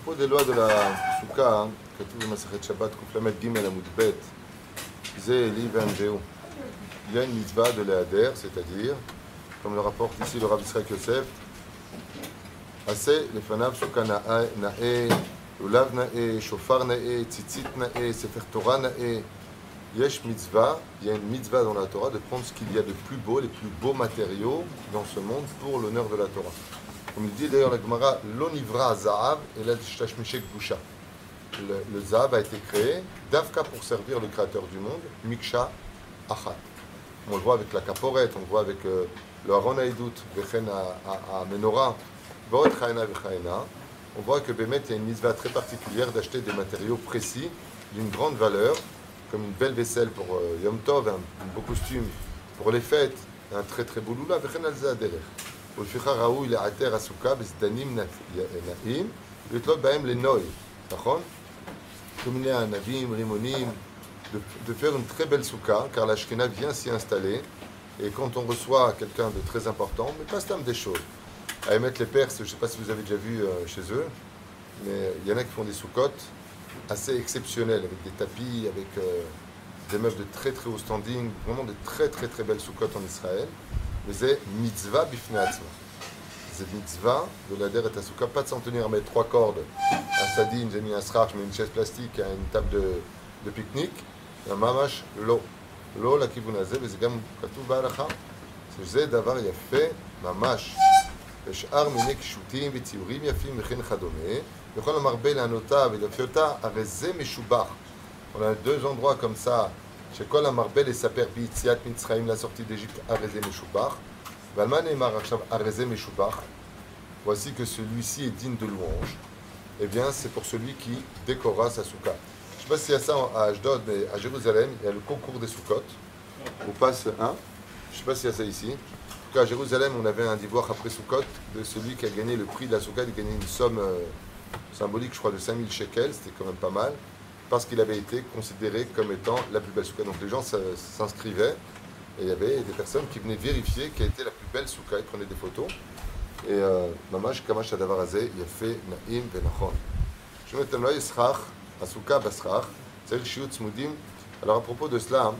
propos des lois de la Souka, כתוב במסכת שבת קל"ג עמוד ב', זה לי והנדהו. Il y a une mitzvah de להיעדר, c'est-à-dire, comme le rapporte ici le Rav Israël Yosef, עשה לפניו סוכה נאה, נאה, לולב נאה, שופר נאה, ציצית נאה, ספר תורה נאה. Yesh mitzvah, il y a une mitzvah dans la Torah de prendre ce qu'il y a de plus beau, les plus beaux matériaux dans ce monde pour l'honneur de la Torah. Comme il dit d'ailleurs la Gemara, l'onivra zahav et la busha. Le, le a été créé d'Afka pour servir le créateur du monde, miksha achat. On le voit avec la caporet, on le voit avec euh, le Haron Haïdout, Vechen à Menorah, Vod Chaena Vechaena. On voit que Bémet, a une mitzvah très particulière d'acheter des matériaux précis, d'une grande valeur, comme une belle vaisselle pour euh, Yom Tov, un, beau costume pour les fêtes, un très très beau lula, Vechen al. ולפיכך ראוי לעטר הסוכה בסדנים נאים ולתלות בהם לנוי, נכון? כל מיני ענבים, רימונים, de, de faire une très belle souka, car la Shekhinah vient s'y installer. Et quand on reçoit quelqu'un de très important, mais pas stam des choses. À émettre les Perses, je ne sais pas si vous avez déjà vu euh, chez eux, mais il y en a qui font des soukottes assez exceptionnelles, avec des tapis, avec euh, des meubles de très très haut standing, vraiment de très très très belles soukottes en Israël. וזה מצווה בפני עצמה. זה מצווה de להדר את הסוכה, pas de s'en tenir à mettre trois cordes, un sadine, j'ai mis un srach, j'ai mis une chaise plastique, une table de, de pique-nique, ממש לא. לא לכיוון הזה, וזה גם כתוב בהלכה, שזה דבר יפה ממש. ושאר מיני קישוטים וציורים יפים וכן כדומה, וכל המרבה לענותה ולפיותה, הרי זה משובח. On a deux endroits comme ça Shekol Amarbel et Saper Biitziat Mitzraim, la sortie d'Égypte, Arezé Meshubar. Valman et Maracham, Arezé Meshubar. Voici que celui-ci est digne de louange. Eh bien, c'est pour celui qui décora sa souka. Je ne sais pas s'il y a ça à Ashdod, mais à Jérusalem, il y a le concours des soukottes. On passe un. Je ne sais pas s'il y a ça ici. En tout cas, à Jérusalem, on avait un divorce après Soukot de celui qui a gagné le prix de la Soukot. Il a gagné une somme euh, symbolique, je crois, de 5000 shekels. C'était quand même pas mal parce qu'il avait été considéré comme étant la plus belle soukha. Donc les gens s'inscrivaient et il y avait des personnes qui venaient vérifier quelle était la plus belle soukha. Ils prenaient des photos. Et Mamash Kamash Adavar Azeh, Yafé, Naim, Benachon. Je me dis, Yisrach, Asuka, Basrach, c'est-à-dire Shiut Smudim. Alors à propos de cela,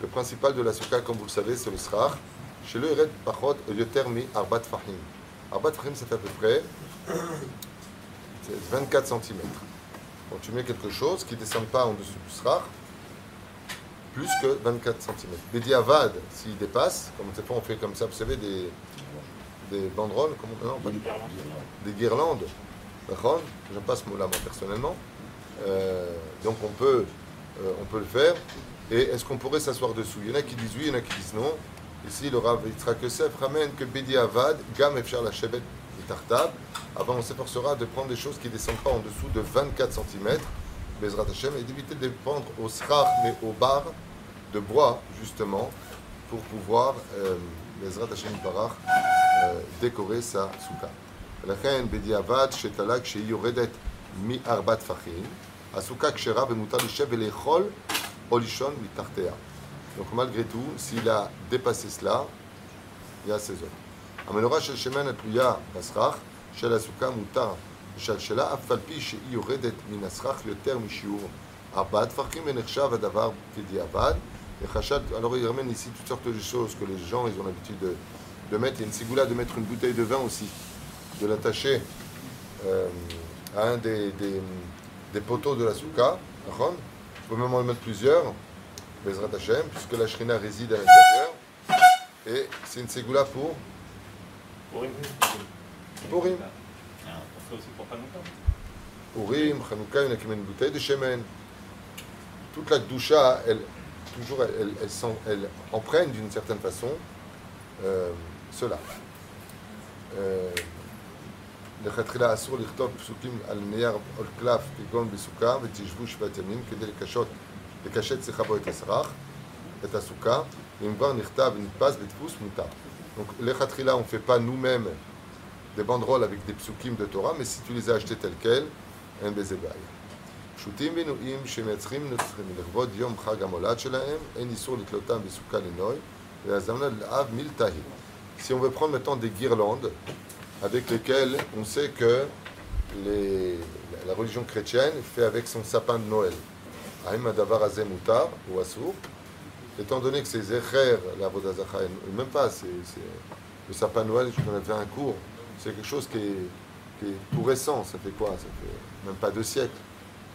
le principal de la soukha, comme vous le savez, c'est le Srach. Chez le Ered Pachot, Yoter Mi Arbat Fahim. Arbat Fahim, ça fait à peu près 24 cm. Quand tu mets quelque chose qui ne descend pas en dessous du srach, plus que 24 cm. Des diavad, s'il dépasse, comme cette fois on fait comme ça, vous savez, des, des banderoles, comment, non, pas des, des guirlandes. J'aime pas ce mot-là, moi, personnellement. Euh, donc on peut, euh, on peut le faire. Et est-ce qu'on pourrait s'asseoir dessous? Il y en a qui disent oui, il y en a qui disent non. Ici, le Rav Yitzhak Yosef ramène que Bedi Avad, Gam Efshar la Shevet Tartab. Avant, on s'efforcera de prendre des choses qui ne descendent pas en dessous de 24 cm, Bezrat Hashem, et d'éviter de prendre au srach, mais au bar de bois, justement, pour pouvoir, euh, Bezrat Hashem Barach, euh, décorer sa souka. La reine Bediavad, Shetalak, Sheyoredet, Mi Arbat Fachin, Asuka Kshera, Bemutar Lishev, Elechol, Olishon, Mitartea. Donc, malgré tout, s'il a dépassé cela, il y a ses œuvres. Amenora Shel Shemen Atluya Basrach, של הסוכה מותר לשלשלה אף על פי שהיא יורדת מן הסכך יותר משיעור ארבעה טפחים ונחשב הדבר כדיעבד. וחשד, alors il ramène ici toutes sortes de choses que les gens ils ont l'habitude de, de mettre. Il y a une sigoula de mettre une bouteille de vin aussi, de l'attacher euh, à un des, des, des poteaux de la souka. On peut même en mettre plusieurs, Bezrat Hashem, puisque la shrina réside à l'intérieur. Et c'est une ségoula pour Purim. Purim. Ah, on fait aussi pour Hanouka. Purim, Hanouka, il y en a qui mettent une bouteille de shemen. Toute la doucha, elle, toujours, elle, elle, elle, sent- elle emprunte d'une certaine façon euh, cela. לכתחילה אסור לכתוב פסוקים על נייר או קלף כגון בסוכה ותשבו שבעת ימים כדי לקשות, לקשט שיחה בו את הסרח, את הסוכה, ואם כבר נכתב ונתפס בדפוס מותר. Donc לכתחילה on ne fait pas nous-mêmes des banderoles avec des psukim de Torah, mais si tu les as achetés tels quels, אין בזה בעיה. פשוטים ונועים שמייצרים נוצרים לכבוד יום חג המולד שלהם, אין איסור לתלותם בסוכה לנוי, והזמנה לאב מילתהי. Si on veut prendre maintenant des guirlandes avec lesquelles on sait que les, la religion chrétienne fait avec son sapin de Noël. Aïm Adavar Azem Mutar ou Assour. Étant donné que c'est Zecher, la Vodazaka, et même pas, c'est c'est- le sapin de Noël, je vous en ai fait un cours, c'est quelque chose qui est, tout récent. Ça fait quoi? Ça fait même pas deux siècles,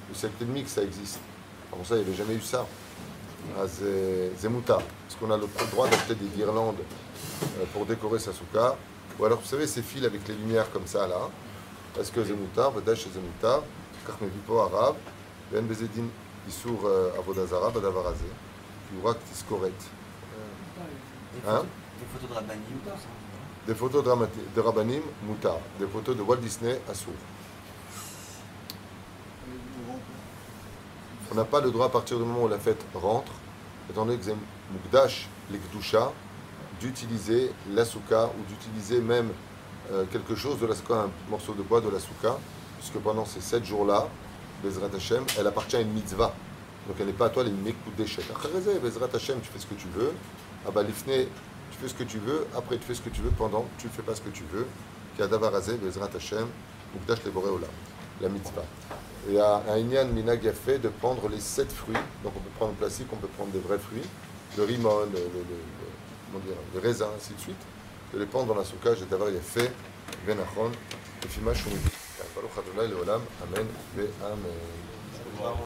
deux siècles et demi que ça existe. Avant ça, il n'y avait jamais eu ça. À Zemouta, est-ce qu'on a le droit d'acheter des guirlandes euh, pour décorer sa souka Ou alors, vous savez, ces fils avec les lumières comme ça, là. Est-ce que Zemouta, Vadash et Zemouta, Karmevipo arabe, Ben Bezedin Issour euh, Avodazara, Badavarazé, Yurak Tiskoret euh, Hein? Des photos de Rabban Yehuda, ça? Des photos de, Rabbanim, Mutar. Des photos de Walt Disney, Assour. On n'a pas le droit à partir du moment où la fête rentre, étant donné que c'est Mukdash, les d'utiliser la souka ou d'utiliser même euh, quelque chose de la souka, un morceau de bois de la souka, puisque pendant ces sept jours-là, Bezrat Hashem, elle appartient à une mitzvah. Donc elle n'est pas à toi, elle est une d'échec. Après, Bezrat Hashem, tu fais ce que tu veux. Ah bah, Lifne, tu fais ce que tu veux. Après, tu fais ce que tu veux. Pendant, tu ne fais pas ce que tu veux. La mitzvah. Il y a un Inyan Minag fait de prendre les sept fruits. Donc on peut prendre le plastique, on peut prendre des vrais fruits, le rimon, le, le, le- le- raisin, ainsi de suite. De les prendre dans la soukage et d'avoir fait Venachon, le Fima Shumidi. Baruch Adonai Leolam, Amen, Amen.